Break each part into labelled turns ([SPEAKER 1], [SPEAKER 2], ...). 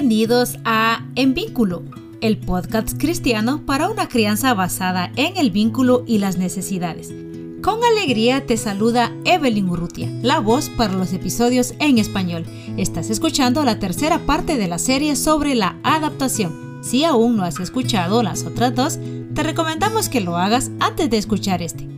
[SPEAKER 1] Bienvenidos a En Vínculo, el podcast cristiano para una crianza basada en el vínculo y las necesidades. Con alegría te saluda Evelyn Urrutia, la voz para los episodios en español. Estás escuchando la tercera parte de la serie sobre la adaptación. Si aún no has escuchado las otras dos, te recomendamos que lo hagas antes de escuchar este.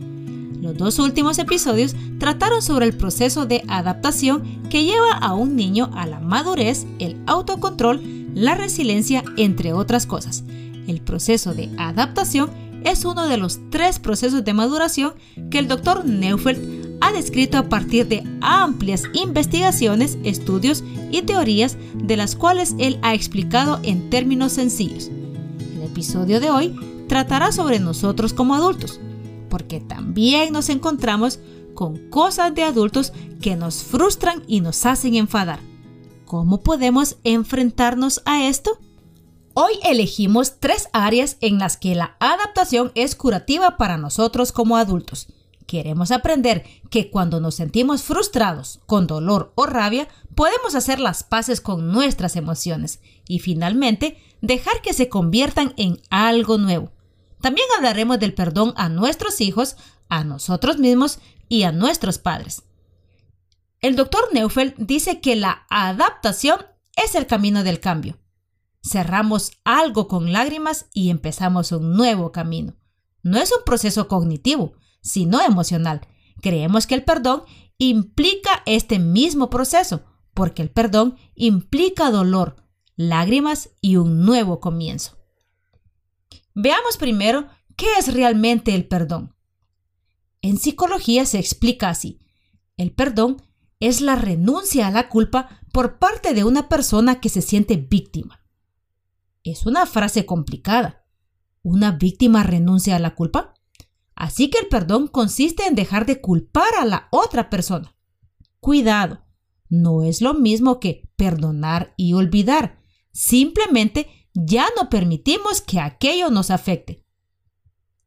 [SPEAKER 1] Los dos últimos episodios trataron sobre el proceso de adaptación que lleva a un niño a la madurez, el autocontrol, la resiliencia, entre otras cosas. El proceso de adaptación es uno de los tres procesos de maduración que el doctor Neufeld ha descrito a partir de amplias investigaciones, estudios y teorías de las cuales él ha explicado en términos sencillos. El episodio de hoy tratará sobre nosotros como adultos porque también nos encontramos con cosas de adultos que nos frustran y nos hacen enfadar. ¿Cómo podemos enfrentarnos a esto? Hoy elegimos tres áreas en las que la adaptación es curativa para nosotros como adultos. Queremos aprender que cuando nos sentimos frustrados, con dolor o rabia, podemos hacer las paces con nuestras emociones y finalmente dejar que se conviertan en algo nuevo. También hablaremos del perdón a nuestros hijos, a nosotros mismos y a nuestros padres. El doctor Neufeld dice que la adaptación es el camino del cambio. Cerramos algo con lágrimas y empezamos un nuevo camino. No es un proceso cognitivo, sino emocional. Creemos que el perdón implica este mismo proceso, porque el perdón implica dolor, lágrimas y un nuevo comienzo. Veamos primero qué es realmente el perdón. En psicología se explica así. El perdón es la renuncia a la culpa por parte de una persona que se siente víctima. Es una frase complicada. ¿Una víctima renuncia a la culpa? Así que el perdón consiste en dejar de culpar a la otra persona. Cuidado, no es lo mismo que perdonar y olvidar. Simplemente ya no permitimos que aquello nos afecte.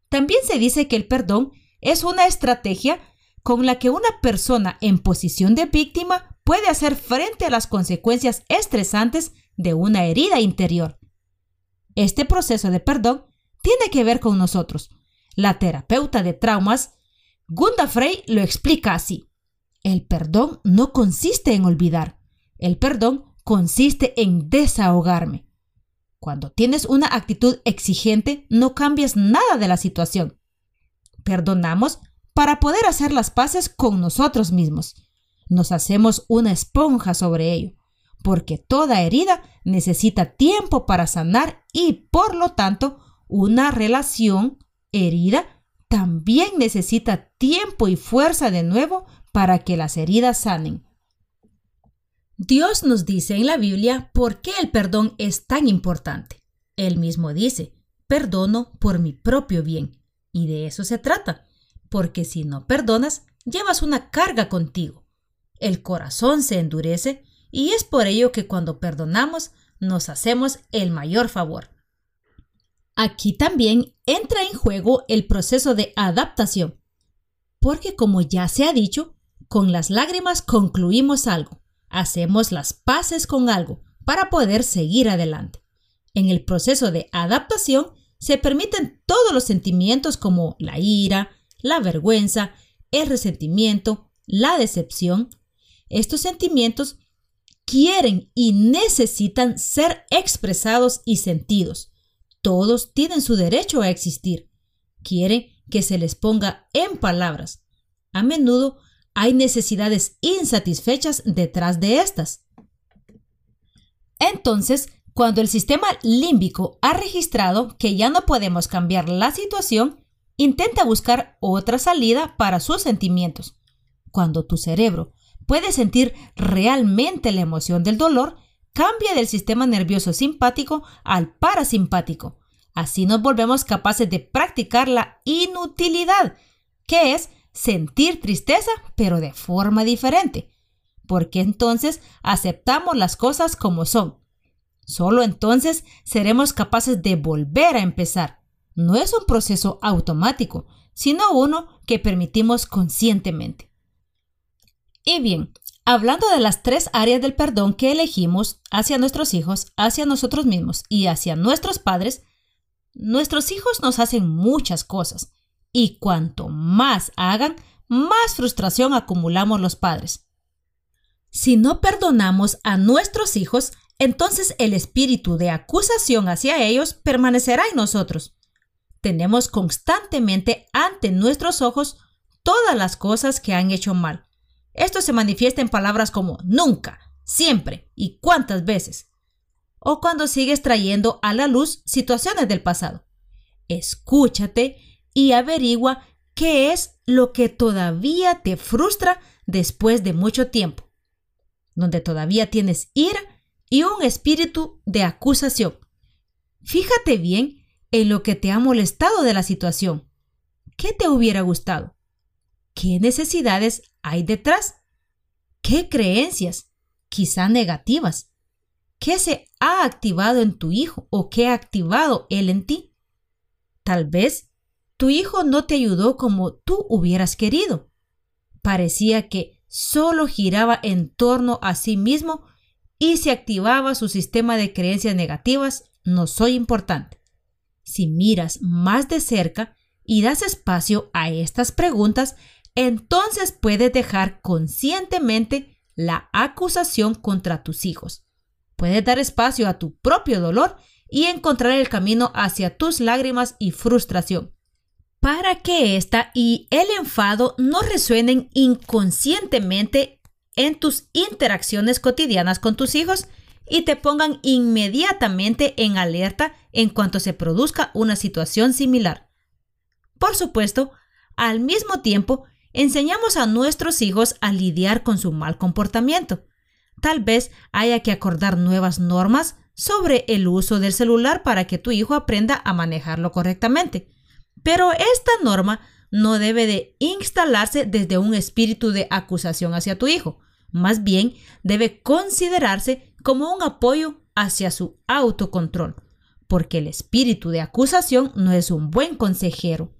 [SPEAKER 1] También se dice que el perdón es una estrategia con la que una persona en posición de víctima puede hacer frente a las consecuencias estresantes de una herida interior. Este proceso de perdón tiene que ver con nosotros. La terapeuta de traumas, Gunda Frey, lo explica así. El perdón no consiste en olvidar. El perdón consiste en desahogarme. Cuando tienes una actitud exigente, no cambias nada de la situación. Perdonamos para poder hacer las paces con nosotros mismos. Nos hacemos una esponja sobre ello, porque toda herida necesita tiempo para sanar y, por lo tanto, una relación herida también necesita tiempo y fuerza de nuevo para que las heridas sanen. Dios nos dice en la Biblia por qué el perdón es tan importante. Él mismo dice, perdono por mi propio bien. Y de eso se trata, porque si no perdonas, llevas una carga contigo. El corazón se endurece y es por ello que cuando perdonamos nos hacemos el mayor favor. Aquí también entra en juego el proceso de adaptación, porque como ya se ha dicho, con las lágrimas concluimos algo hacemos las paces con algo para poder seguir adelante. En el proceso de adaptación se permiten todos los sentimientos como la ira, la vergüenza, el resentimiento, la decepción. Estos sentimientos quieren y necesitan ser expresados y sentidos. Todos tienen su derecho a existir. Quieren que se les ponga en palabras. A menudo hay necesidades insatisfechas detrás de estas. Entonces, cuando el sistema límbico ha registrado que ya no podemos cambiar la situación, intenta buscar otra salida para sus sentimientos. Cuando tu cerebro puede sentir realmente la emoción del dolor, cambia del sistema nervioso simpático al parasimpático. Así nos volvemos capaces de practicar la inutilidad, que es sentir tristeza, pero de forma diferente, porque entonces aceptamos las cosas como son. Solo entonces seremos capaces de volver a empezar. No es un proceso automático, sino uno que permitimos conscientemente. Y bien, Hablando de las tres áreas del perdón que elegimos hacia nuestros hijos, hacia nosotros mismos y hacia nuestros padres, nuestros hijos nos hacen muchas cosas y cuanto más hagan, más frustración acumulamos los padres. Si no perdonamos a nuestros hijos, entonces el espíritu de acusación hacia ellos permanecerá en nosotros. Tenemos constantemente ante nuestros ojos todas las cosas que han hecho mal. Esto se manifiesta en palabras como nunca, siempre y cuántas veces. O cuando sigues trayendo a la luz situaciones del pasado. Escúchate y averigua qué es lo que todavía te frustra después de mucho tiempo, donde todavía tienes ira y un espíritu de acusación. Fíjate bien en lo que te ha molestado de la situación. ¿Qué te hubiera gustado? ¿Qué necesidades hay detrás? ¿Qué creencias, quizá negativas? ¿Qué se ha activado en tu hijo o qué ha activado él en ti? Tal vez tu hijo no te ayudó como tú hubieras querido. Parecía que solo giraba en torno a sí mismo y se activaba su sistema de creencias negativas, no soy importante. Si miras más de cerca y das espacio a estas preguntas, entonces puedes dejar conscientemente la acusación contra tus hijos. Puedes dar espacio a tu propio dolor y encontrar el camino hacia tus lágrimas y frustración, para que esta y el enfado no resuenen inconscientemente en tus interacciones cotidianas con tus hijos y te pongan inmediatamente en alerta en cuanto se produzca una situación similar. Por supuesto, al mismo tiempo, enseñamos a nuestros hijos a lidiar con su mal comportamiento. Tal vez haya que acordar nuevas normas sobre el uso del celular para que tu hijo aprenda a manejarlo correctamente. Pero esta norma no debe de instalarse desde un espíritu de acusación hacia tu hijo. Más bien, debe considerarse como un apoyo hacia su autocontrol, porque el espíritu de acusación no es un buen consejero.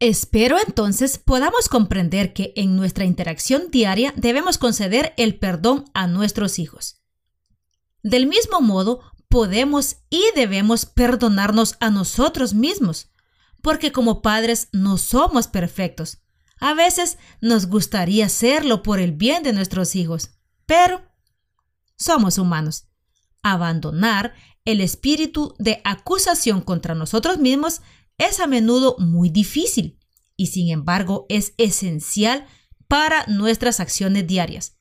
[SPEAKER 1] Espero entonces podamos comprender que en nuestra interacción diaria debemos conceder el perdón a nuestros hijos. Del mismo modo, podemos y debemos perdonarnos a nosotros mismos, porque como padres no somos perfectos. A veces nos gustaría serlo por el bien de nuestros hijos, pero somos humanos. Abandonar el espíritu de acusación contra nosotros mismos es a menudo muy difícil y sin embargo es esencial para nuestras acciones diarias.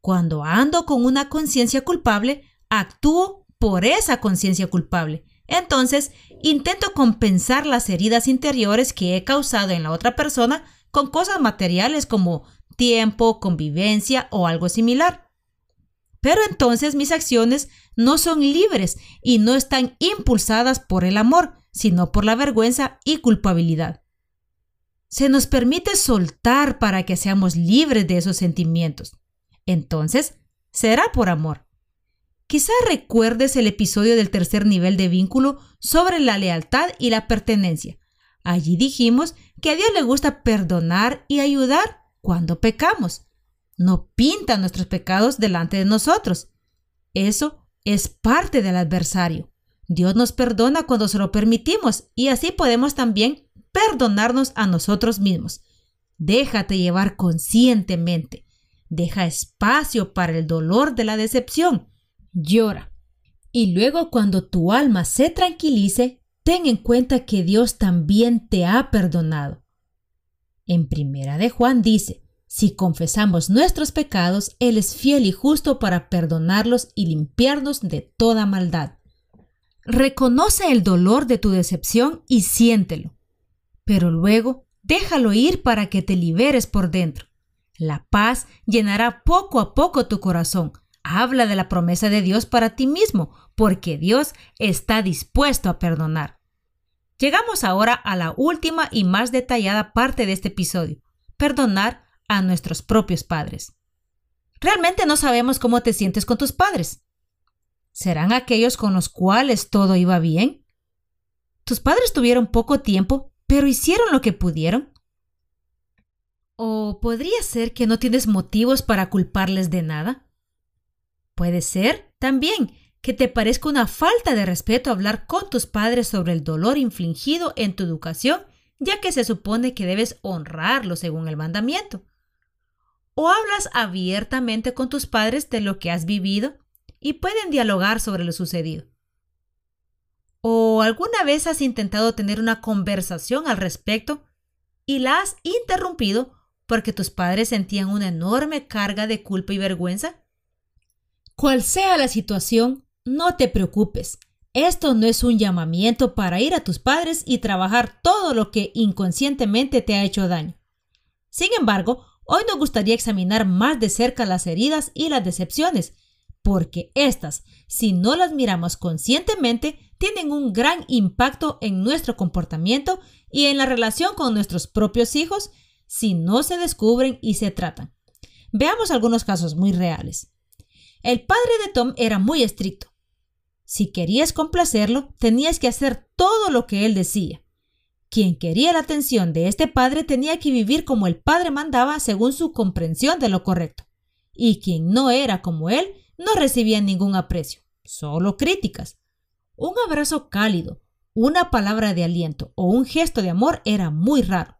[SPEAKER 1] Cuando ando con una conciencia culpable, actúo por esa conciencia culpable. Entonces, intento compensar las heridas interiores que he causado en la otra persona con cosas materiales como tiempo, convivencia o algo similar. Pero entonces mis acciones no son libres y no están impulsadas por el amor, sino por la vergüenza y culpabilidad. Se nos permite soltar para que seamos libres de esos sentimientos. Entonces, será por amor. Quizá recuerdes el episodio del tercer nivel de vínculo sobre la lealtad y la pertenencia. Allí dijimos que a Dios le gusta perdonar y ayudar cuando pecamos. No pinta nuestros pecados delante de nosotros. Eso es parte del adversario. Dios nos perdona cuando se lo permitimos y así podemos también perdonarnos a nosotros mismos. Déjate llevar conscientemente. Deja espacio para el dolor de la decepción. Llora. Y luego cuando tu alma se tranquilice, ten en cuenta que Dios también te ha perdonado. En primera de Juan dice, si confesamos nuestros pecados, Él es fiel y justo para perdonarlos y limpiarnos de toda maldad. Reconoce el dolor de tu decepción y siéntelo, pero luego déjalo ir para que te liberes por dentro. La paz llenará poco a poco tu corazón. Habla de la promesa de Dios para ti mismo, porque Dios está dispuesto a perdonar. Llegamos ahora a la última y más detallada parte de este episodio, perdonar a nuestros propios padres. Realmente no sabemos cómo te sientes con tus padres. ¿Serán aquellos con los cuales todo iba bien? Tus padres tuvieron poco tiempo, pero hicieron lo que pudieron. ¿O podría ser que no tienes motivos para culparles de nada? Puede ser, también, que te parezca una falta de respeto hablar con tus padres sobre el dolor infligido en tu educación, ya que se supone que debes honrarlo según el mandamiento. O hablas abiertamente con tus padres de lo que has vivido y pueden dialogar sobre lo sucedido. ¿O alguna vez has intentado tener una conversación al respecto y la has interrumpido porque tus padres sentían una enorme carga de culpa y vergüenza? Cual sea la situación, no te preocupes. Esto no es un llamamiento para ir a tus padres y trabajar todo lo que inconscientemente te ha hecho daño. Sin embargo, hoy nos gustaría examinar más de cerca las heridas y las decepciones, porque estas, si no las miramos conscientemente, tienen un gran impacto en nuestro comportamiento y en la relación con nuestros propios hijos si no se descubren y se tratan. Veamos algunos casos muy reales. El padre de Tom era muy estricto. Si querías complacerlo, tenías que hacer todo lo que él decía. Quien quería la atención de este padre tenía que vivir como el padre mandaba según su comprensión de lo correcto. Y quien no era como él no recibía ningún aprecio, solo críticas. Un abrazo cálido, una palabra de aliento o un gesto de amor era muy raro.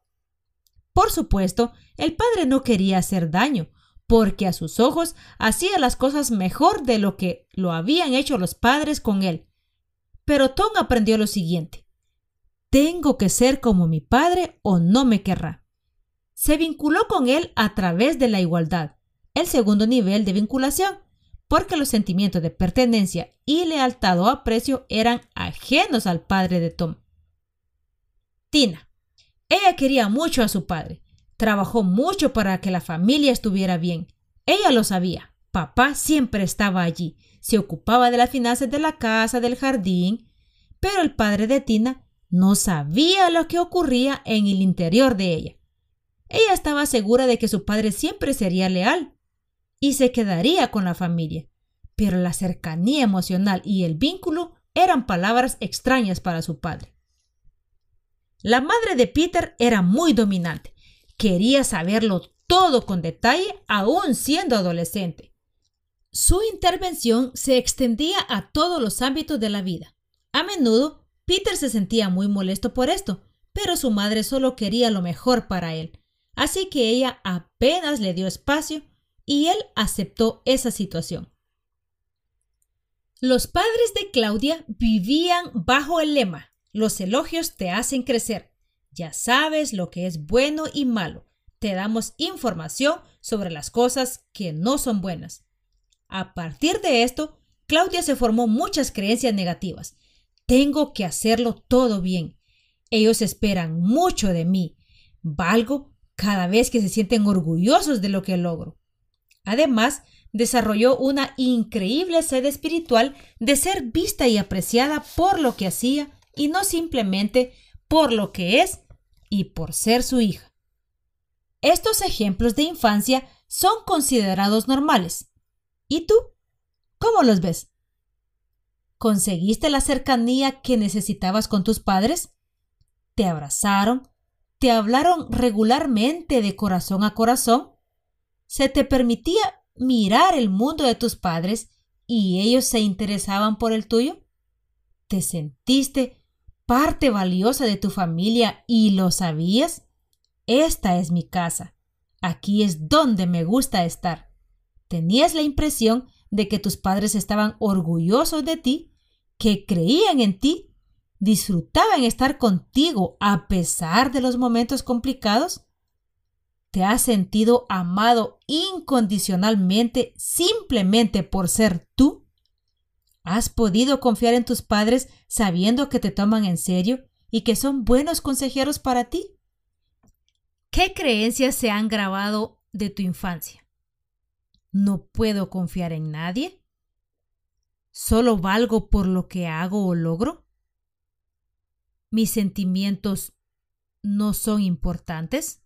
[SPEAKER 1] Por supuesto, el padre no quería hacer daño, porque a sus ojos hacía las cosas mejor de lo que lo habían hecho los padres con él. Pero Tom aprendió lo siguiente. Tengo que ser como mi padre o no me querrá. Se vinculó con él a través de la igualdad, el segundo nivel de vinculación, porque los sentimientos de pertenencia y lealtad o aprecio eran ajenos al padre de Tom. Tina. Ella quería mucho a su padre. Trabajó mucho para que la familia estuviera bien. Ella lo sabía. Papá siempre estaba allí. Se ocupaba de las finanzas de la casa, del jardín. Pero el padre de Tina no sabía lo que ocurría en el interior de ella. Ella estaba segura de que su padre siempre sería leal, y se quedaría con la familia. Pero la cercanía emocional y el vínculo eran palabras extrañas para su padre. La madre de Peter era muy dominante. Quería saberlo todo con detalle, aún siendo adolescente. Su intervención se extendía a todos los ámbitos de la vida. A menudo, Peter se sentía muy molesto por esto, pero su madre solo quería lo mejor para él, así que ella apenas le dio espacio y él aceptó esa situación. Los padres de Claudia vivían bajo el lema, los elogios te hacen crecer. Ya sabes lo que es bueno y malo. Te damos información sobre las cosas que no son buenas. A partir de esto, Claudia se formó muchas creencias negativas. Tengo que hacerlo todo bien. Ellos esperan mucho de mí. Valgo cada vez que se sienten orgullosos de lo que logro. Además, desarrolló una increíble sed espiritual de ser vista y apreciada por lo que hacía y no simplemente por lo que es y por ser su hija. Estos ejemplos de infancia son considerados normales. ¿Y tú? ¿Cómo los ves? ¿Conseguiste la cercanía que necesitabas con tus padres? ¿Te abrazaron? ¿Te hablaron regularmente de corazón a corazón? se te permitía mirar el mundo de tus padres y ellos se interesaban por el tuyo? ¿Te sentiste parte valiosa de tu familia y lo sabías? Esta es mi casa. Aquí es donde me gusta estar. ¿Tenías la impresión de que tus padres estaban orgullosos de ti, que creían en ti, disfrutaban estar contigo a pesar de los momentos complicados? ¿Te has sentido amado incondicionalmente simplemente por ser tú? ¿Has podido confiar en tus padres sabiendo que te toman en serio y que son buenos consejeros para ti? ¿Qué creencias se han grabado de tu infancia? ¿No puedo confiar en nadie? ¿Solo valgo por lo que hago o logro? ¿Mis sentimientos no son importantes?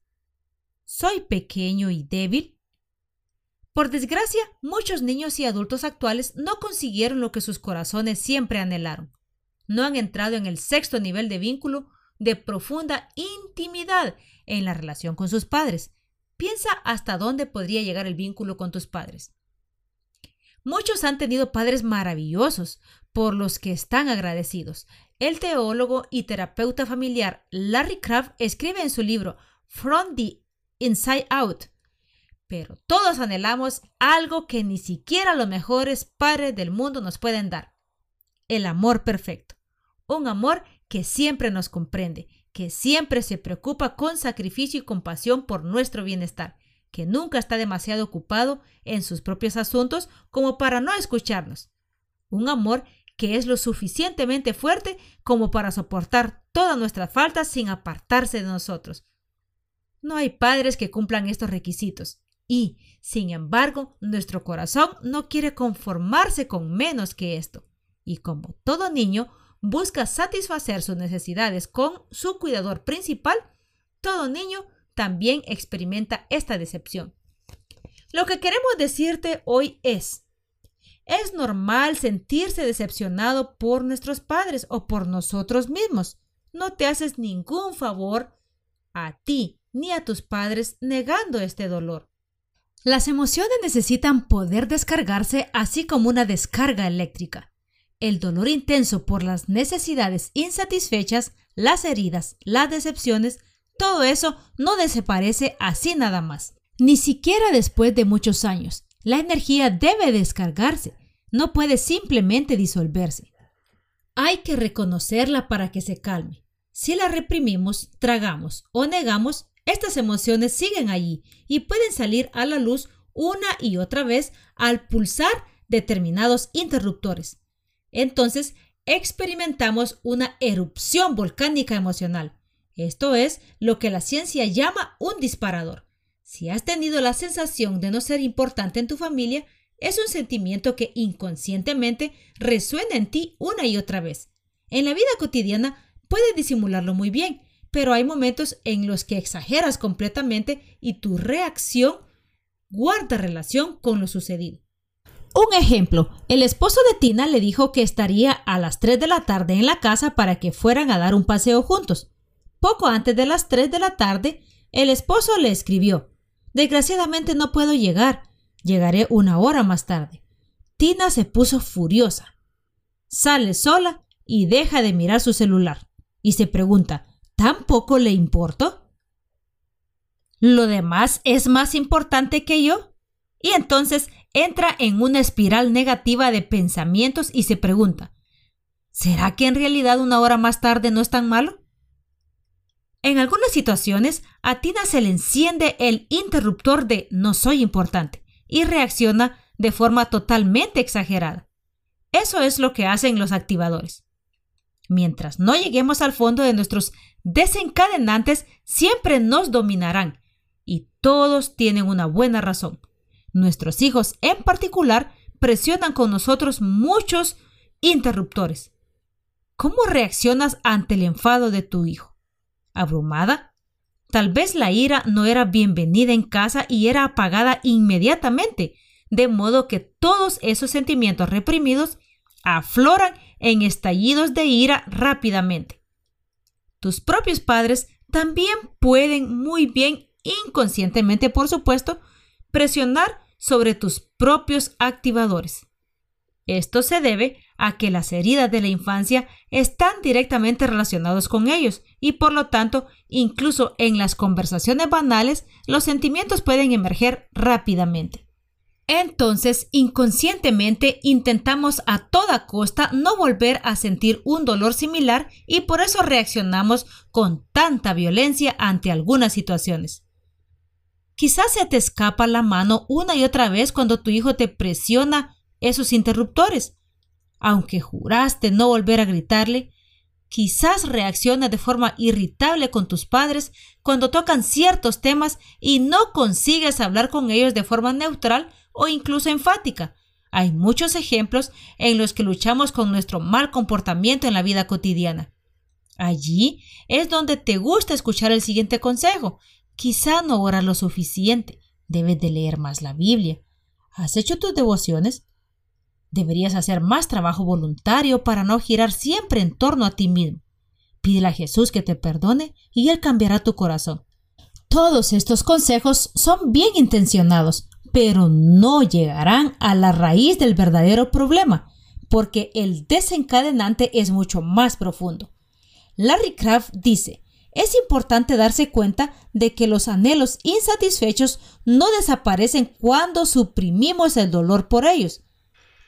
[SPEAKER 1] ¿Soy pequeño y débil? Por desgracia, muchos niños y adultos actuales no consiguieron lo que sus corazones siempre anhelaron. No han entrado en el sexto nivel de vínculo de profunda intimidad en la relación con sus padres. Piensa hasta dónde podría llegar el vínculo con tus padres. Muchos han tenido padres maravillosos por los que están agradecidos. El teólogo y terapeuta familiar Larry Craft escribe en su libro From the Inside Out. Pero todos anhelamos algo que ni siquiera los mejores padres del mundo nos pueden dar. El amor perfecto. Un amor que siempre nos comprende, que siempre se preocupa con sacrificio y compasión por nuestro bienestar que nunca está demasiado ocupado en sus propios asuntos como para no escucharnos. Un amor que es lo suficientemente fuerte como para soportar todas nuestras faltas sin apartarse de nosotros. No hay padres que cumplan estos requisitos y, sin embargo, nuestro corazón no quiere conformarse con menos que esto. Y como todo niño busca satisfacer sus necesidades con su cuidador principal, todo niño también experimenta esta decepción. Lo que queremos decirte hoy es, es normal sentirse decepcionado por nuestros padres o por nosotros mismos. No te haces ningún favor a ti ni a tus padres negando este dolor. Las emociones necesitan poder descargarse así como una descarga eléctrica. El dolor intenso por las necesidades insatisfechas, las heridas, las decepciones, todo eso no desaparece así nada más. Ni siquiera después de muchos años. La energía debe descargarse, no puede simplemente disolverse. Hay que reconocerla para que se calme. Si la reprimimos, tragamos o negamos, estas emociones siguen allí y pueden salir a la luz una y otra vez al pulsar determinados interruptores. Entonces, experimentamos una erupción volcánica emocional, esto es lo que la ciencia llama un disparador. Si has tenido la sensación de no ser importante en tu familia, es un sentimiento que inconscientemente resuena en ti una y otra vez. En la vida cotidiana puedes disimularlo muy bien, pero hay momentos en los que exageras completamente y tu reacción guarda relación con lo sucedido. Un ejemplo, el esposo de Tina le dijo que estaría a las 3 de la tarde en la casa para que fueran a dar un paseo juntos. Poco antes de las 3 de la tarde, el esposo le escribió, Desgraciadamente no puedo llegar, llegaré una hora más tarde. Tina se puso furiosa. Sale sola y deja de mirar su celular. Y se pregunta, ¿tampoco le importo? ¿Lo demás es más importante que yo? Y entonces entra en una espiral negativa de pensamientos y se pregunta, ¿será que en realidad una hora más tarde no es tan malo? En algunas situaciones, a Tina se le enciende el interruptor de no soy importante y reacciona de forma totalmente exagerada. Eso es lo que hacen los activadores. Mientras no lleguemos al fondo de nuestros desencadenantes, siempre nos dominarán. Y todos tienen una buena razón. Nuestros hijos en particular presionan con nosotros muchos interruptores. ¿Cómo reaccionas ante el enfado de tu hijo? abrumada. Tal vez la ira no era bienvenida en casa y era apagada inmediatamente, de modo que todos esos sentimientos reprimidos afloran en estallidos de ira rápidamente. Tus propios padres también pueden muy bien, inconscientemente por supuesto, presionar sobre tus propios activadores. Esto se debe a que las heridas de la infancia están directamente relacionadas con ellos y por lo tanto, incluso en las conversaciones banales, los sentimientos pueden emerger rápidamente. Entonces, inconscientemente intentamos a toda costa no volver a sentir un dolor similar y por eso reaccionamos con tanta violencia ante algunas situaciones. Quizás se te escapa la mano una y otra vez cuando tu hijo te presiona esos interruptores. Aunque juraste no volver a gritarle, quizás reacciona de forma irritable con tus padres cuando tocan ciertos temas y no consigues hablar con ellos de forma neutral o incluso enfática. Hay muchos ejemplos en los que luchamos con nuestro mal comportamiento en la vida cotidiana. Allí es donde te gusta escuchar el siguiente consejo. Quizá no oras lo suficiente. Debes de leer más la Biblia. ¿Has hecho tus devociones? Deberías hacer más trabajo voluntario para no girar siempre en torno a ti mismo. Pídele a Jesús que te perdone y Él cambiará tu corazón. Todos estos consejos son bien intencionados, pero no llegarán a la raíz del verdadero problema, porque el desencadenante es mucho más profundo. Larry Kraft dice, es importante darse cuenta de que los anhelos insatisfechos no desaparecen cuando suprimimos el dolor por ellos.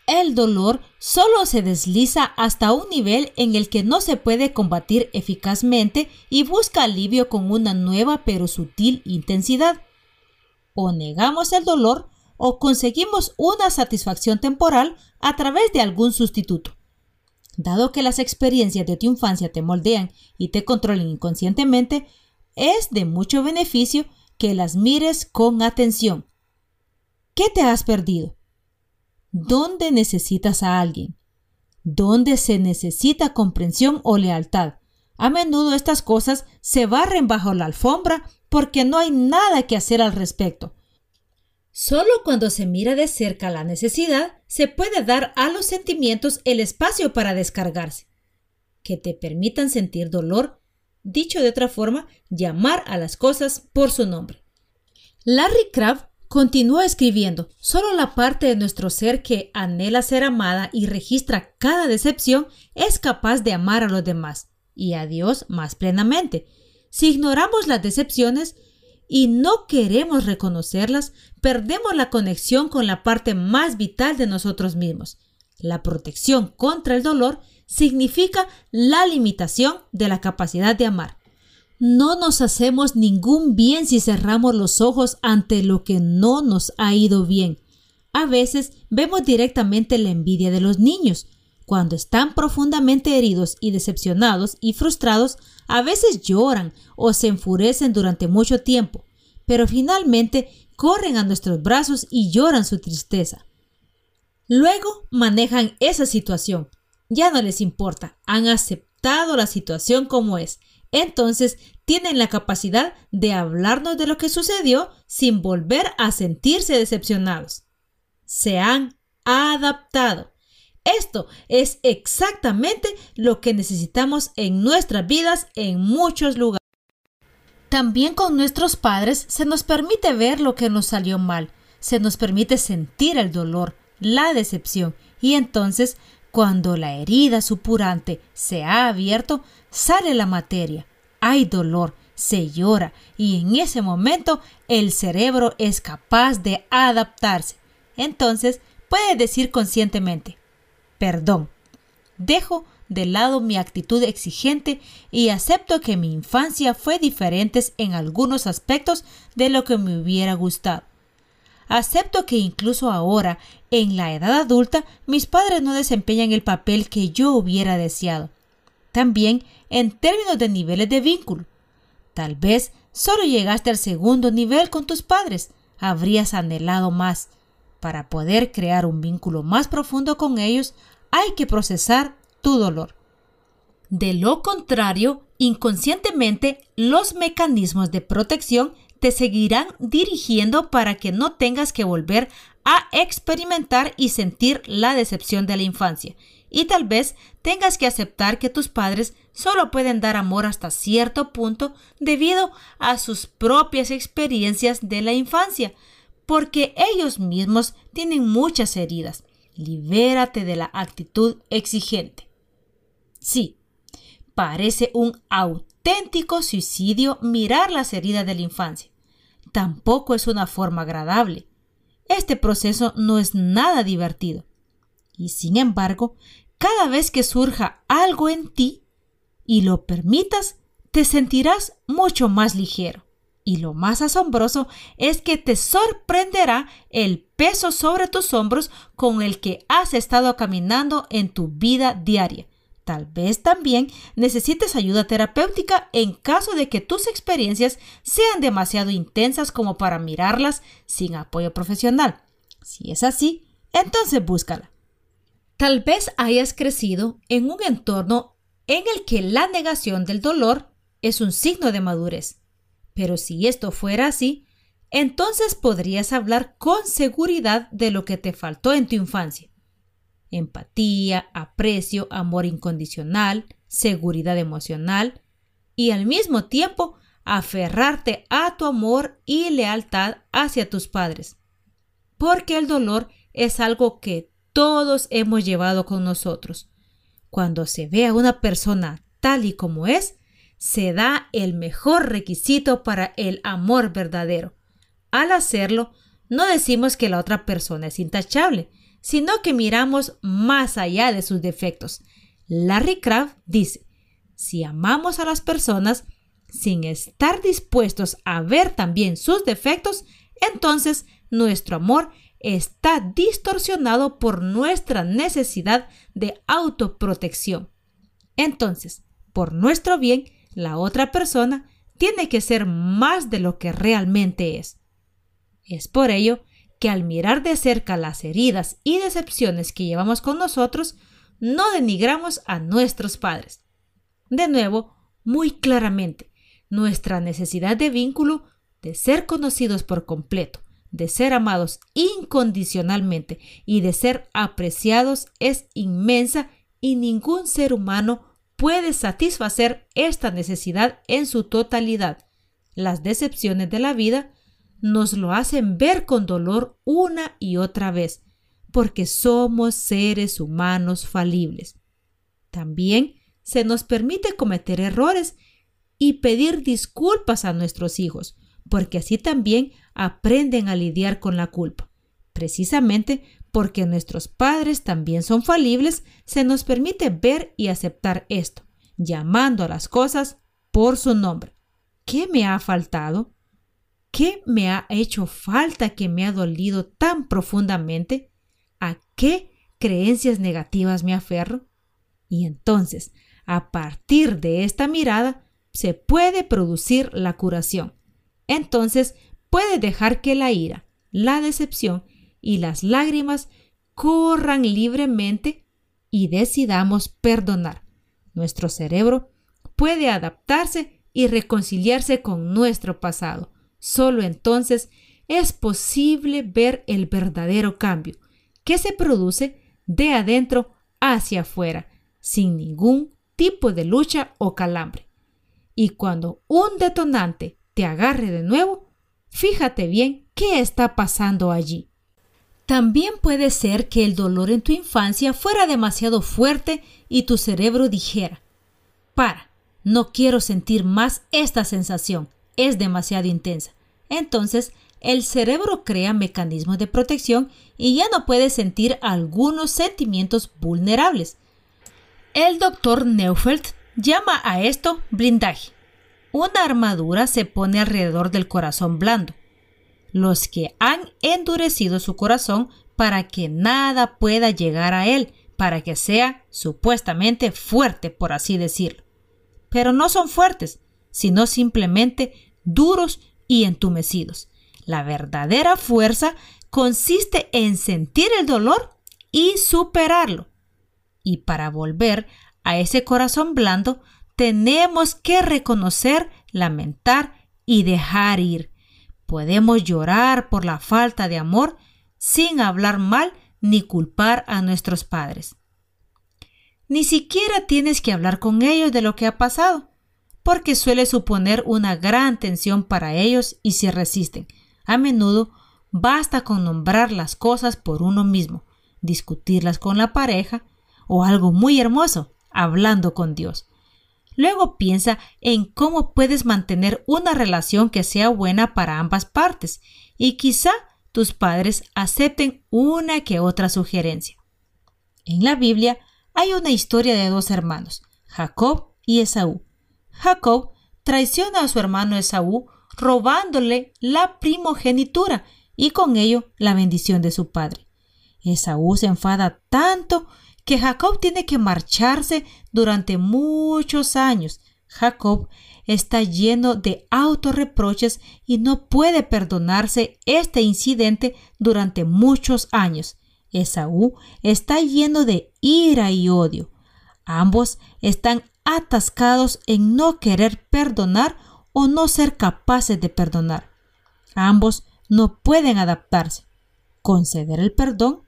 [SPEAKER 1] El dolor solo se desliza hasta un nivel en el que no se puede combatir eficazmente y busca alivio con una nueva pero sutil intensidad. O negamos el dolor o conseguimos una satisfacción temporal a través de algún sustituto. Dado que las experiencias de tu infancia te moldean y te controlan inconscientemente, es de mucho beneficio que las mires con atención. ¿Qué te has perdido? ¿Dónde necesitas a alguien? ¿Dónde se necesita comprensión o lealtad? A menudo estas cosas se barren bajo la alfombra porque no hay nada que hacer al respecto. Solo cuando se mira de cerca la necesidad, se puede dar a los sentimientos el espacio para descargarse, que te permitan sentir dolor, dicho de otra forma, llamar a las cosas por su nombre. Larry Crabb continúa escribiendo, solo la parte de nuestro ser que anhela ser amada y registra cada decepción es capaz de amar a los demás y a Dios más plenamente. Si ignoramos las decepciones, y no queremos reconocerlas, perdemos la conexión con la parte más vital de nosotros mismos. La protección contra el dolor significa la limitación de la capacidad de amar. No nos hacemos ningún bien si cerramos los ojos ante lo que no nos ha ido bien. A veces vemos directamente la envidia de los niños. Cuando están profundamente heridos y decepcionados y frustrados, a veces lloran o se enfurecen durante mucho tiempo, pero finalmente corren a nuestros brazos y lloran su tristeza. Luego manejan esa situación. Ya no les importa, han aceptado la situación como es. Entonces tienen la capacidad de hablarnos de lo que sucedió sin volver a sentirse decepcionados. Se han adaptado. Esto es exactamente lo que necesitamos en nuestras vidas en muchos lugares. También con nuestros padres se nos permite ver lo que nos salió mal, se nos permite sentir el dolor, la decepción, y entonces, cuando la herida supurante se ha abierto, sale la materia, hay dolor, se llora, y en ese momento el cerebro es capaz de adaptarse. Entonces puede decir conscientemente, perdón, dejo de lado mi actitud exigente y acepto que mi infancia fue diferente en algunos aspectos de lo que me hubiera gustado. Acepto que incluso ahora, en la edad adulta, mis padres no desempeñan el papel que yo hubiera deseado. También en términos de niveles de vínculo. Tal vez solo llegaste al segundo nivel con tus padres. Habrías anhelado más. Para poder crear un vínculo más profundo con ellos, hay que procesar tu dolor. De lo contrario, inconscientemente los mecanismos de protección te seguirán dirigiendo para que no tengas que volver a experimentar y sentir la decepción de la infancia. Y tal vez tengas que aceptar que tus padres solo pueden dar amor hasta cierto punto debido a sus propias experiencias de la infancia, porque ellos mismos tienen muchas heridas. Libérate de la actitud exigente. Sí, parece un auténtico suicidio mirar las heridas de la infancia. Tampoco es una forma agradable. Este proceso no es nada divertido. Y sin embargo, cada vez que surja algo en ti y lo permitas, te sentirás mucho más ligero. Y lo más asombroso es que te sorprenderá el peso sobre tus hombros con el que has estado caminando en tu vida diaria. Tal vez también necesites ayuda terapéutica en caso de que tus experiencias sean demasiado intensas como para mirarlas sin apoyo profesional. Si es así, entonces búscala. Tal vez hayas crecido en un entorno en el que la negación del dolor es un signo de madurez. Pero si esto fuera así, entonces podrías hablar con seguridad de lo que te faltó en tu infancia empatía, aprecio, amor incondicional, seguridad emocional y al mismo tiempo aferrarte a tu amor y lealtad hacia tus padres. Porque el dolor es algo que todos hemos llevado con nosotros. Cuando se ve a una persona tal y como es, se da el mejor requisito para el amor verdadero. Al hacerlo, no decimos que la otra persona es intachable, sino que miramos más allá de sus defectos. Larry Craft dice, si amamos a las personas sin estar dispuestos a ver también sus defectos, entonces nuestro amor está distorsionado por nuestra necesidad de autoprotección. Entonces, por nuestro bien, la otra persona tiene que ser más de lo que realmente es. Es por ello que al mirar de cerca las heridas y decepciones que llevamos con nosotros, no denigramos a nuestros padres. De nuevo, muy claramente, nuestra necesidad de vínculo, de ser conocidos por completo, de ser amados incondicionalmente y de ser apreciados es inmensa y ningún ser humano puede satisfacer esta necesidad en su totalidad. Las decepciones de la vida nos lo hacen ver con dolor una y otra vez, porque somos seres humanos falibles. También se nos permite cometer errores y pedir disculpas a nuestros hijos, porque así también aprenden a lidiar con la culpa. Precisamente porque nuestros padres también son falibles, se nos permite ver y aceptar esto, llamando a las cosas por su nombre. ¿Qué me ha faltado? ¿Qué me ha hecho falta que me ha dolido tan profundamente? ¿A qué creencias negativas me aferro? Y entonces, a partir de esta mirada, se puede producir la curación. Entonces puede dejar que la ira, la decepción y las lágrimas corran libremente y decidamos perdonar. Nuestro cerebro puede adaptarse y reconciliarse con nuestro pasado. Solo entonces es posible ver el verdadero cambio que se produce de adentro hacia afuera, sin ningún tipo de lucha o calambre. Y cuando un detonante te agarre de nuevo, fíjate bien qué está pasando allí. También puede ser que el dolor en tu infancia fuera demasiado fuerte y tu cerebro dijera, para, no quiero sentir más esta sensación, es demasiado intensa. Entonces, el cerebro crea mecanismos de protección y ya no puede sentir algunos sentimientos vulnerables. El doctor Neufeld llama a esto blindaje. Una armadura se pone alrededor del corazón blando. Los que han endurecido su corazón para que nada pueda llegar a él, para que sea supuestamente fuerte, por así decirlo. Pero no son fuertes, sino simplemente duros y entumecidos. La verdadera fuerza consiste en sentir el dolor y superarlo. Y para volver a ese corazón blando, tenemos que reconocer, lamentar y dejar ir. Podemos llorar por la falta de amor sin hablar mal ni culpar a nuestros padres. Ni siquiera tienes que hablar con ellos de lo que ha pasado, porque suele suponer una gran tensión para ellos y se resisten. A menudo basta con nombrar las cosas por uno mismo, discutirlas con la pareja o algo muy hermoso, hablando con Dios. Luego piensa en cómo puedes mantener una relación que sea buena para ambas partes y quizá tus padres acepten una que otra sugerencia. En la Biblia hay una historia de dos hermanos, Jacob y Esaú. Jacob traiciona a su hermano Esaú robándole la primogenitura y con ello la bendición de su padre. Esaú se enfada tanto que Jacob tiene que marcharse durante muchos años. Jacob está lleno de autorreproches y no puede perdonarse este incidente durante muchos años. Esaú está lleno de ira y odio. Ambos están atascados en no querer perdonar o no ser capaces de perdonar. Ambos no pueden adaptarse, conceder el perdón,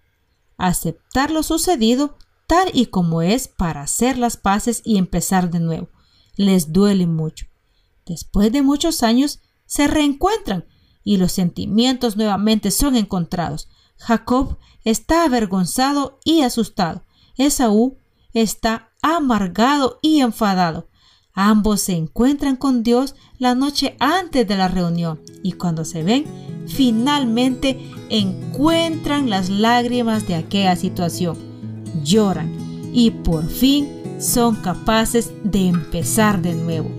[SPEAKER 1] aceptar lo sucedido tal y como es para hacer las paces y empezar de nuevo. Les duele mucho. Después de muchos años, se reencuentran y los sentimientos nuevamente son encontrados. Jacob está avergonzado y asustado. Esaú está amargado y enfadado. Ambos se encuentran con Dios la noche antes de la reunión y cuando se ven, finalmente encuentran las lágrimas de aquella situación. Lloran y por fin son capaces de empezar de nuevo.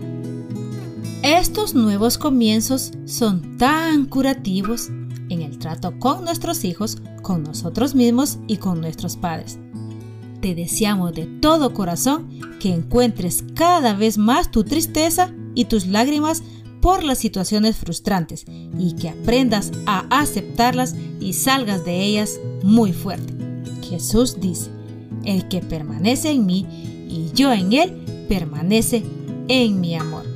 [SPEAKER 1] Estos nuevos comienzos son tan curativos en el trato con nuestros hijos, con nosotros mismos y con nuestros padres. Te deseamos de todo corazón que encuentres cada vez más tu tristeza y tus lágrimas por las situaciones frustrantes y que aprendas a aceptarlas y salgas de ellas muy fuerte. Jesús dice, el que permanece en mí y yo en él, permanece en mi amor.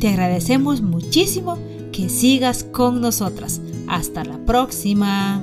[SPEAKER 1] Te agradecemos muchísimo que sigas con nosotras. Hasta la próxima.